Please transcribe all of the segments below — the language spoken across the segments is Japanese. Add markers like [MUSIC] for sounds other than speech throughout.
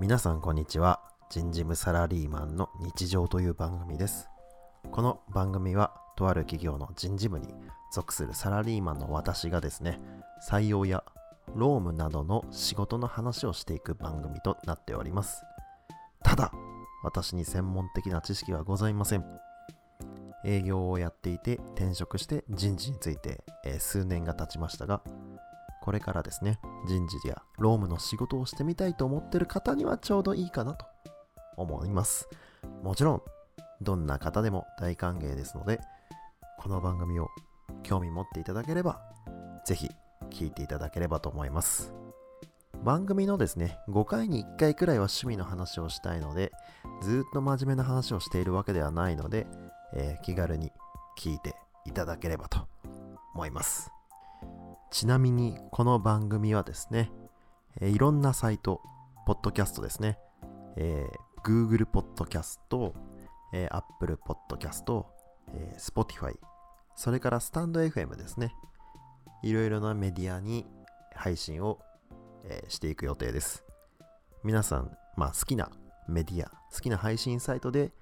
皆さんこんにちは。人事部サラリーマンの日常という番組です。この番組はとある企業の人事部に属するサラリーマンの私がですね採用や労務などの仕事の話をしていく番組となっております。ただ私に専門的な知識はございません。営業をやっていて転職して人事について、えー数年が経ちましたがこれからですね人事や労務の仕事をしてみたいと思ってる方にはちょうどいいかなと思います。もちろんどんな方でも大歓迎ですのでこの番組を興味持っていただければぜひ聞いていただければと思います。番組のですね5回に1回くらいは趣味の話をしたいのでずっと真面目な話をしているわけではないので、えー気軽に聞いていただければと思います。ちなみにこの番組はですね、えーいろんなサイト、ポッドキャストですね、えー Google ポッドキャスト、えー Apple ポッドキャスト、えー Spotify、それからスタンド FM ですね。いろいろなメディアに配信を、えーしていく予定です。皆さん、まあ、好きなメディア、好きな配信サイトで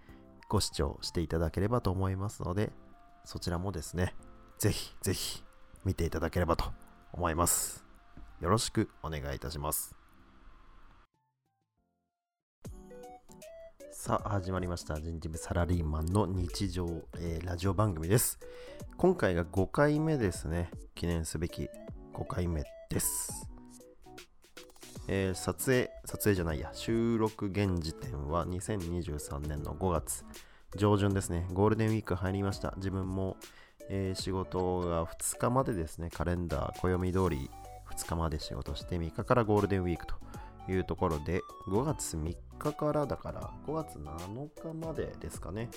ご視聴していただければと思いますので、そちらもですね、ぜひぜひ見ていただければと思います。よろしくお願いいたします。さあ、始まりました。人事部サラリーマンの日常、えーラジオ番組です。今回が5回目ですね。記念すべき5回目です。えー撮影、撮影じゃないや、収録現時点は2023年の5月上旬ですね。ゴールデンウィーク入りました。自分も、えー仕事が2日までですね、カレンダー、暦通り2日まで仕事して3日からゴールデンウィークというところで、5月3日からだから、5月7日までですかね。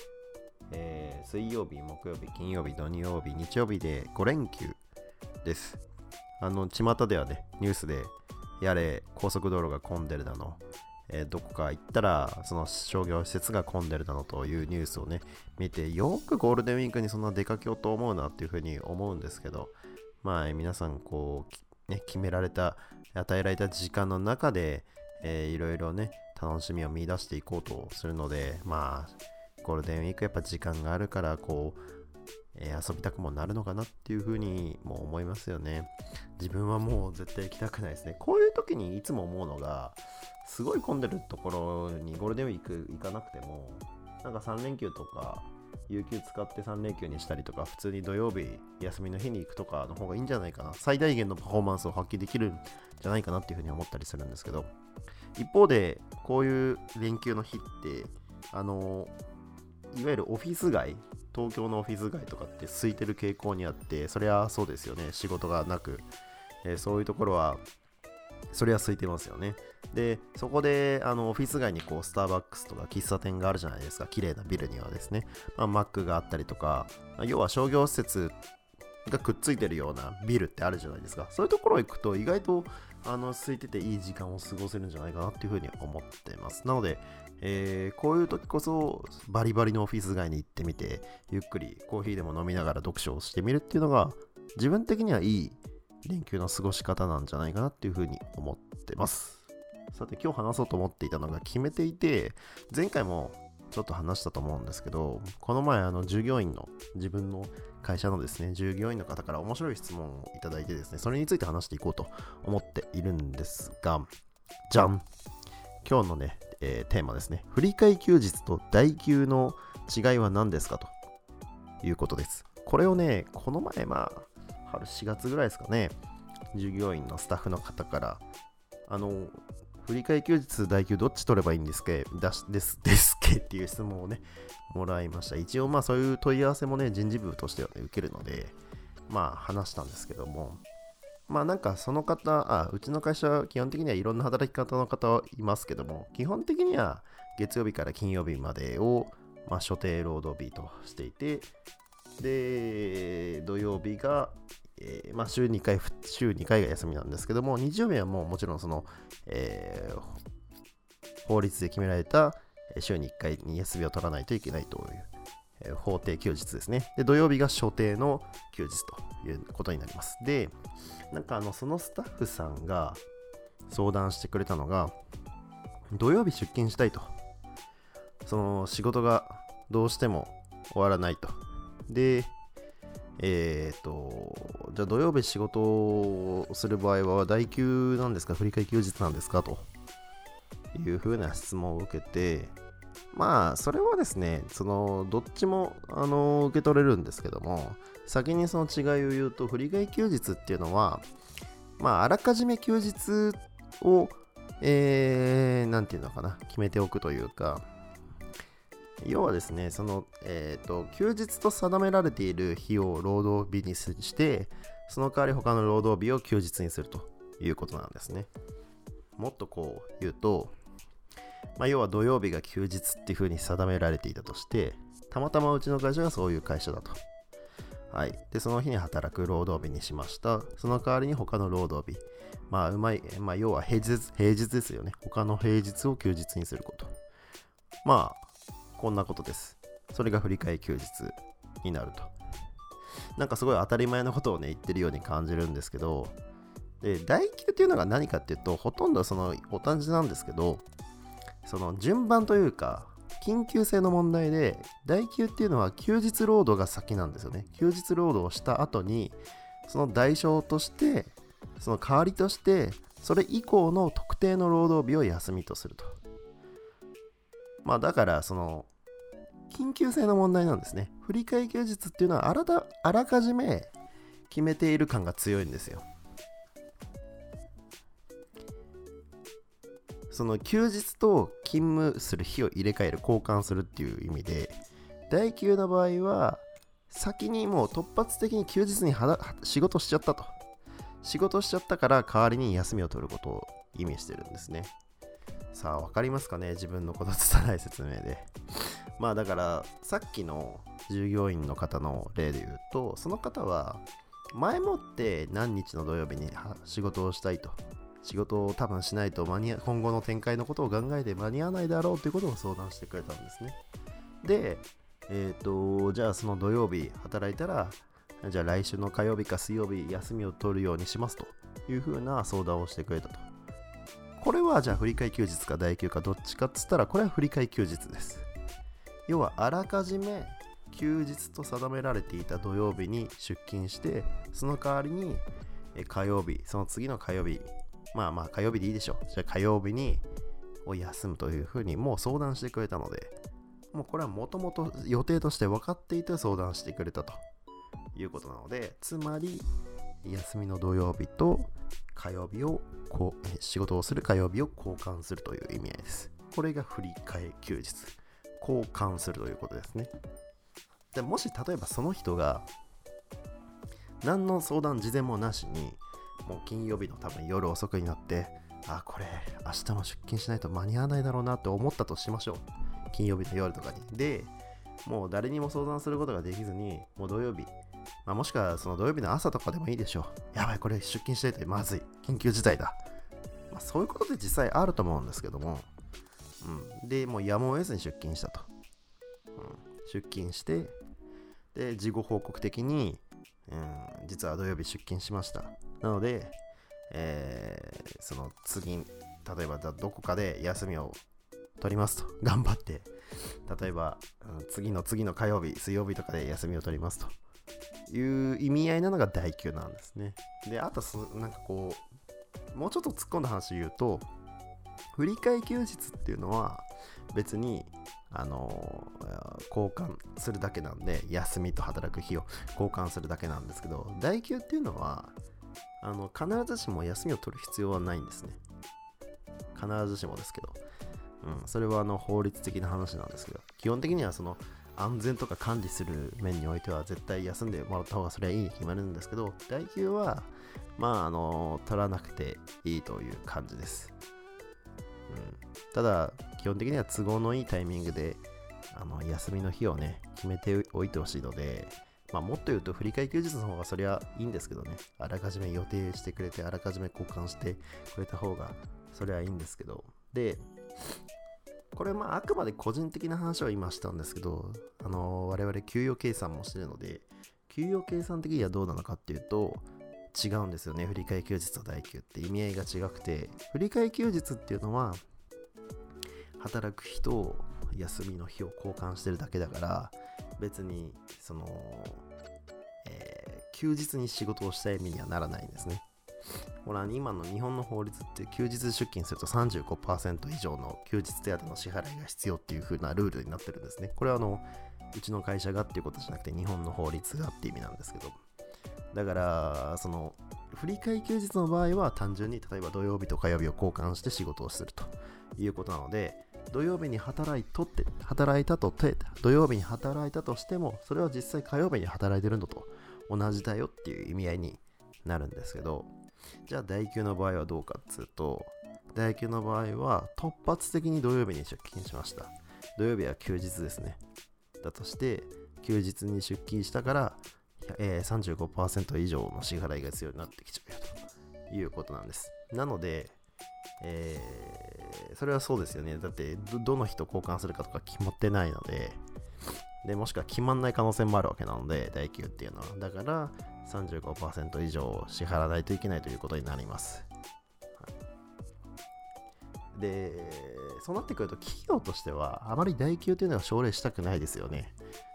えー水曜日、木曜日、金曜日、土曜日、日曜日で5連休です。あの、巷ではね、ニュースで、やれ、高速道路が混んでるだの、えーどこか行ったら、その商業施設が混んでるだのというニュースをね、見て、よくゴールデンウィークにそんな出かけようと思うなっていうふうに思うんですけど、まあ、皆さん、こう、ね、決められた、与えられた時間の中で、いろいろね、楽しみを見出していこうとするので、まあ、ゴールデンウィークやっぱ時間があるから、こう、遊びたくもなるのかなっていうふうにも思いますよね。自分はもう絶対行きたくないですね。こういう時にいつも思うのが、すごい混んでるところにゴールデンウィーク行かなくても、なんか3連休とか、有給使って3連休にしたりとか、普通に土曜日、休みの日に行くとかの方がいいんじゃないかな。最大限のパフォーマンスを発揮できるんじゃないかなっていうふうに思ったりするんですけど、一方で、こういう連休の日って、あの、いわゆるオフィス街、東京のオフィス街とかって空いてる傾向にあって、そりゃそうですよね、仕事がなく、えーそういうところは、そりゃ空いてますよね。で、そこで、あの、オフィス街にこう、スターバックスとか喫茶店があるじゃないですか、綺麗なビルにはですね、まあ、マックがあったりとか、要は商業施設がくっついてるようなビルってあるじゃないですか。そういうところ行くと意外とあの空いてていい時間を過ごせるんじゃないかなっていうふうに思ってます。なので、えーこういう時こそバリバリのオフィス街に行ってみて、ゆっくりコーヒーでも飲みながら読書をしてみるっていうのが自分的にはいい連休の過ごし方なんじゃないかなっていうふうに思ってます。さて今日話そうと思っていたのが決めていて、前回もちょっと話したと思うんですけど、この前あの従業員の自分の会社のですね、従業員の方から面白い質問をいただいてですね、それについて話していこうと思っているんですが、じゃん今日のね、えーテーマですね、振り替休日と代休の違いは何ですかということです。これをね、この前、まあ、春4月ぐらいですかね、従業員のスタッフの方から、あの、振り替え休日、代休どっち取ればいいんですけ？だしです [LAUGHS] ですけ？っていう質問をね、もらいました。一応、まあそういう問い合わせもね、人事部としては、ね、受けるので、まあ話したんですけども、まあなんかその方、あ、うちの会社は基本的にはいろんな働き方の方いますけども、基本的には月曜日から金曜日までを、まあ、所定労働日としていて、で、土曜日が、えーまあ、週2回、週2回が休みなんですけども、日曜日はもうもちろんその、えー法律で決められた週に1回に休みを取らないといけないという、えー法定休日ですね。で、土曜日が所定の休日ということになります。で、なんかあの、そのスタッフさんが相談してくれたのが、土曜日出勤したいと。その仕事がどうしても終わらないと。で、えっ、ー、と、じゃあ土曜日仕事をする場合は、代休なんですか振り替休日なんですかと。いうふうな質問を受けて、まあ、それはですね、その、どっちも、あの、受け取れるんですけども、先にその違いを言うと、振り替休日っていうのは、まあ、あらかじめ休日を、えー、なんていうのかな、決めておくというか、要はですね、その、えっ、ー、と、休日と定められている日を労働日にして、その代わり他の労働日を休日にするということなんですね。もっとこう言うと、まあ、要は土曜日が休日っていう風に定められていたとして、たまたまうちの会社がそういう会社だと。はい。で、その日に働く労働日にしました。その代わりに他の労働日。まあ、うまい、まあ、要は平日、平日ですよね。他の平日を休日にすること。まあ、こんなことです。それが振り替え休日になると。なんかすごい当たり前のことをね、言ってるように感じるんですけど、で、代休っていうのが何かっていうと、ほとんどそのお誕生なんですけど、その順番というか、緊急性の問題で、代休っていうのは休日労働が先なんですよね。休日労働をした後に、その代償として、その代わりとして、それ以降の特定の労働日を休みとすると。まあだから、その、緊急性の問題なんですね。振り替え休日っていうのはあらだあらかじめ決めている感が強いんですよ。その休日と勤務する日を入れ替える交換するっていう意味で代休の場合は先にもう突発的に休日に仕事しちゃったと仕事しちゃったから代わりに休みを取ることを意味してるんですねさあ分かりますかね？自分のこと拙い説明でまあだからさっきの従業員の方の例で言うとその方は前もって何日の土曜日に仕事をしたいと。仕事を多分しないと間に合今後の展開のことを考えて間に合わないだろうということを相談してくれたんですね。でえっ、ー、とじゃあその土曜日働いたらじゃあ来週の火曜日か水曜日休みを取るようにしますというふうな相談をしてくれたと。これはじゃあ振り替休日か代休かどっちかっつったらこれは振り替休日です。要はあらかじめ休日と定められていた土曜日に出勤してその代わりに火曜日その次の火曜日まあまあ火曜日でいいでしょう。じゃあ火曜日にを休むというふうにもう相談してくれたのでもうこれはもともと予定として分かっていて相談してくれたということなのでつまり休みの土曜日と火曜日をこう仕事をする火曜日を交換するという意味合いです。これが振り替え休日。交換するということですね。でもし例えばその人が何の相談事前もなしにもう金曜日の多分夜遅くになってあこれ明日も出勤しないと間に合わないだろうなって思ったとしましょう。金曜日の夜とかに。でもう誰にも相談することができずにもう土曜日、まあ、もしくはその土曜日の朝とかでもいいでしょう。やばいこれ出勤しないとまずい。緊急事態だ、まあ、そういうことで実際あると思うんですけども。うん、で、もうやむを得ずに出勤したと。うん、出勤して、で、事後報告的に、うん、実は土曜日出勤しました。なので、えー、その次、例えばどこかで休みを取りますと。[LAUGHS] 頑張って。例えば、うん、次の次の火曜日、水曜日とかで休みを取りますと。いう意味合いなのが代休なんですね。で、あとなんかこう、もうちょっと突っ込んだ話言うと、振り替え休日っていうのは別にあの交換するだけなんで休みと働く日を交換するだけなんですけど代休っていうのはあの必ずしも休みを取る必要はないんですね。必ずしもですけど、うん、それはあの法律的な話なんですけど。基本的にはその安全とか管理する面においては絶対休んでもらった方がそれはいいに決まるんですけど代休はまああの取らなくていいという感じです。ただ、基本的には都合のいいタイミングで、あの休みの日をね、決めておいてほしいので、まあ、もっと言うと、振り替休日の方がそりゃいいんですけどね、あらかじめ予定してくれて、あらかじめ交換してくれた方が、そりゃいいんですけど、で、これまああくまで個人的な話を今したんですけど、あの我々給与計算もしてるので、給与計算的にはどうなのかっていうと、違うんですよね。振り替え休日と代休って意味合いが違くて、振り替え休日っていうのは、働く日と休みの日を交換してるだけだから別にその、えー、休日に仕事をした意味にはならないんですね。ほら今の日本の法律って休日出勤すると35%以上の休日手当の支払いが必要っていう風なルールになってるんですね。これはあのうちの会社がっていうことじゃなくて日本の法律がって意味なんですけど。だからその振り替え休日の場合は単純に例えば土曜日と火曜日を交換して仕事をするということなので土曜日に働いとって働いたとて土曜日に働いたとしてもそれは実際火曜日に働いてるのと同じだよっていう意味合いになるんですけどじゃあ代休の場合はどうかっつうと代休の場合は突発的に土曜日に出勤しました。土曜日は休日ですね。だとして休日に出勤したからえー、35%以上の支払いが必要になってきちゃうよということなんです。なので、えー、それはそうですよね。だってど、の人交換するかとか決まってないので、でもしくは決まんない可能性もあるわけなので、代給っていうのは。だから、35%以上支払わないといけないということになります。はい、で、そうなってくると、企業としては、あまり代給というのは奨励したくないですよね。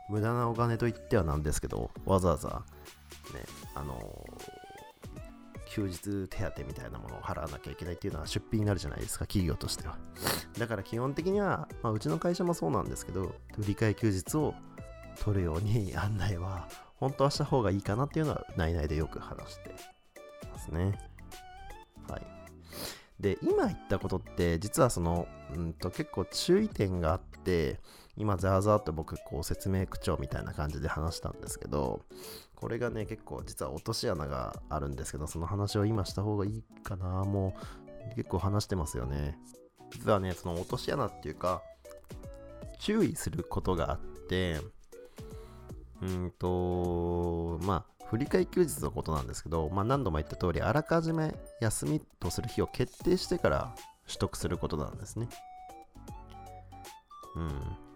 無駄なお金と言ってはなんですけど、わざわざ、ね、あの休日手当みたいなものを払わなきゃいけないっていうのは出費になるじゃないですか、企業としては。だから基本的には、まあ、うちの会社もそうなんですけど、振り替え休日を取るように案内は、本当はした方がいいかなっていうのは、内々でよく話してますね。はい。で、今言ったことって、実はその、うんと結構注意点があって、今ザーザーと僕こう説明口調みたいな感じで話したんですけどこれがね結構実は落とし穴があるんですけどその話を今した方がいいかな。もう結構話してますよね。実はねその落とし穴っていうか注意することがあってうんとまあ振り替え休日のことなんですけど、まあ、何度も言った通りあらかじめ休みとする日を決定してから取得することなんですね。うん。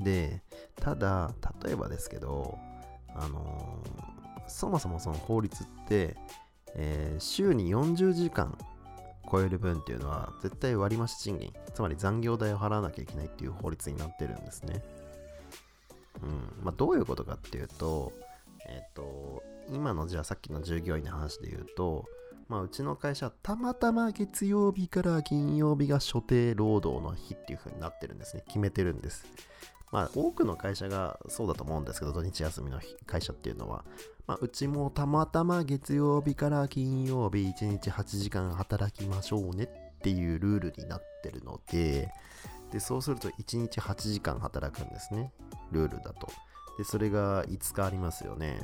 で、ただ、例えばですけど、あのー、そもそもその法律って、えー、週に40時間超える分っていうのは絶対割増賃金、つまり残業代を払わなきゃいけないっていう法律になってるんですね。うん。まあ、どういうことかっていうと、えっ、ー、と、今のじゃあさっきの従業員の話で言うと、まあ、うちの会社、たまたま月曜日から金曜日が所定労働の日っていう風になってるんですね。決めてるんです。まあ、多くの会社がそうだと思うんですけど、土日休みの会社っていうのは、まあ、うちもたまたま月曜日から金曜日1日8時間働きましょうねっていうルールになってるので、で、そうすると1日8時間働くんですね。ルールだと。で、それが5日ありますよね。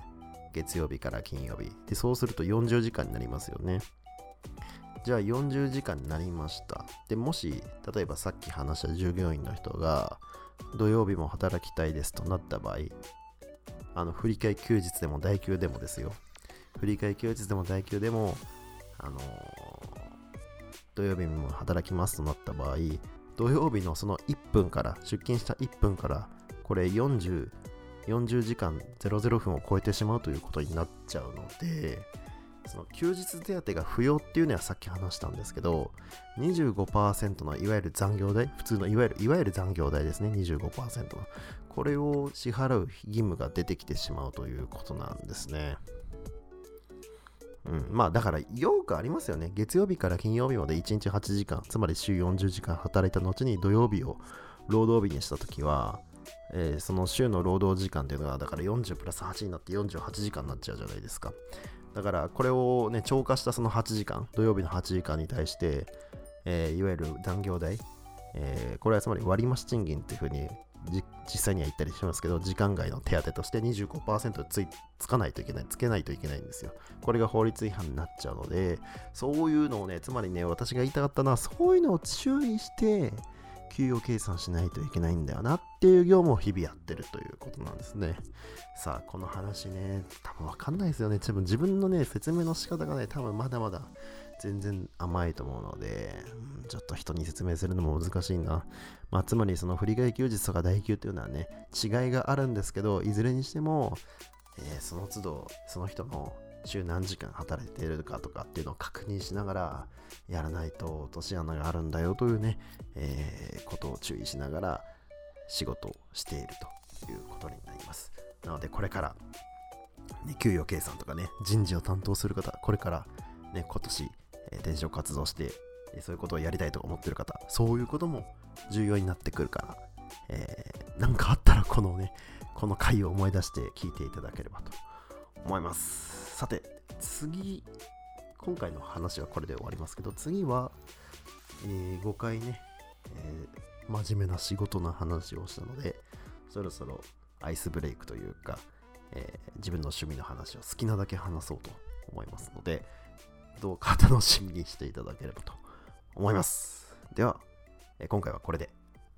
月曜日から金曜日。で、そうすると40時間になりますよね。じゃあ40時間になりました。で、もし、例えばさっき話した従業員の人が、土曜日も働きたいですとなった場合、あの、振り替休日でも代休でもですよ。振り替休日でも代休でも、あのー、土曜日も働きますとなった場合、土曜日のその1分から、出勤した1分から、これ40、40時間00分を超えてしまうということになっちゃうので、その休日手当が不要っていうのはさっき話したんですけど、25%のいわゆる残業代、普通のいわゆるいわゆる残業代ですね、25%の。これを支払う義務が出てきてしまうということなんですね。うん、まあだからよくありますよね。月曜日から金曜日まで1日8時間、つまり週40時間働いた後に土曜日を労働日にしたときは、えー、その週の労働時間っていうのがだから40プラス8になって48時間になっちゃうじゃないですか。だからこれをね、超過したその8時間、土曜日の8時間に対して、えー、いわゆる残業代、えー、これはつまり割増賃金っていうふうに実際には言ったりしますけど、時間外の手当として25%ついつかないといけない、つけないといけないんですよ。これが法律違反になっちゃうので、そういうのをね、つまりね、私が言いたかったのは、そういうのを注意して、給与計算しないといけないんだよなっていう業務を日々やってるということなんですね。さあ、この話ね、多分わかんないですよね。多分自分のね、説明の仕方がね、多分まだまだ全然甘いと思うので、ちょっと人に説明するのも難しいな。まあ、つまりその振り替え休日とか代休っていうのはね、違いがあるんですけど、いずれにしても、えー、その都度、その人の週何時間働いているかとかっていうのを確認しながらやらないと落とし穴があるんだよというね、えー、ことを注意しながら仕事をしているということになります。なのでこれから、ね、給与計算とかね、人事を担当する方、これからね、今年、えー、転職活動して、えそういうことをやりたいと思ってる方、そういうことも重要になってくるから、えー、なんかあったらこのね、この回を思い出して聞いていただければと思います。さて、次、今回の話はこれで終わりますけど、次は、えー、5回ね、えー、真面目な仕事の話をしたので、そろそろアイスブレイクというか、えー、自分の趣味の話を好きなだけ話そうと思いますので、どうか楽しみにしていただければと思います。では、え今回はこれで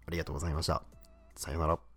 ありがとうございました。さようなら。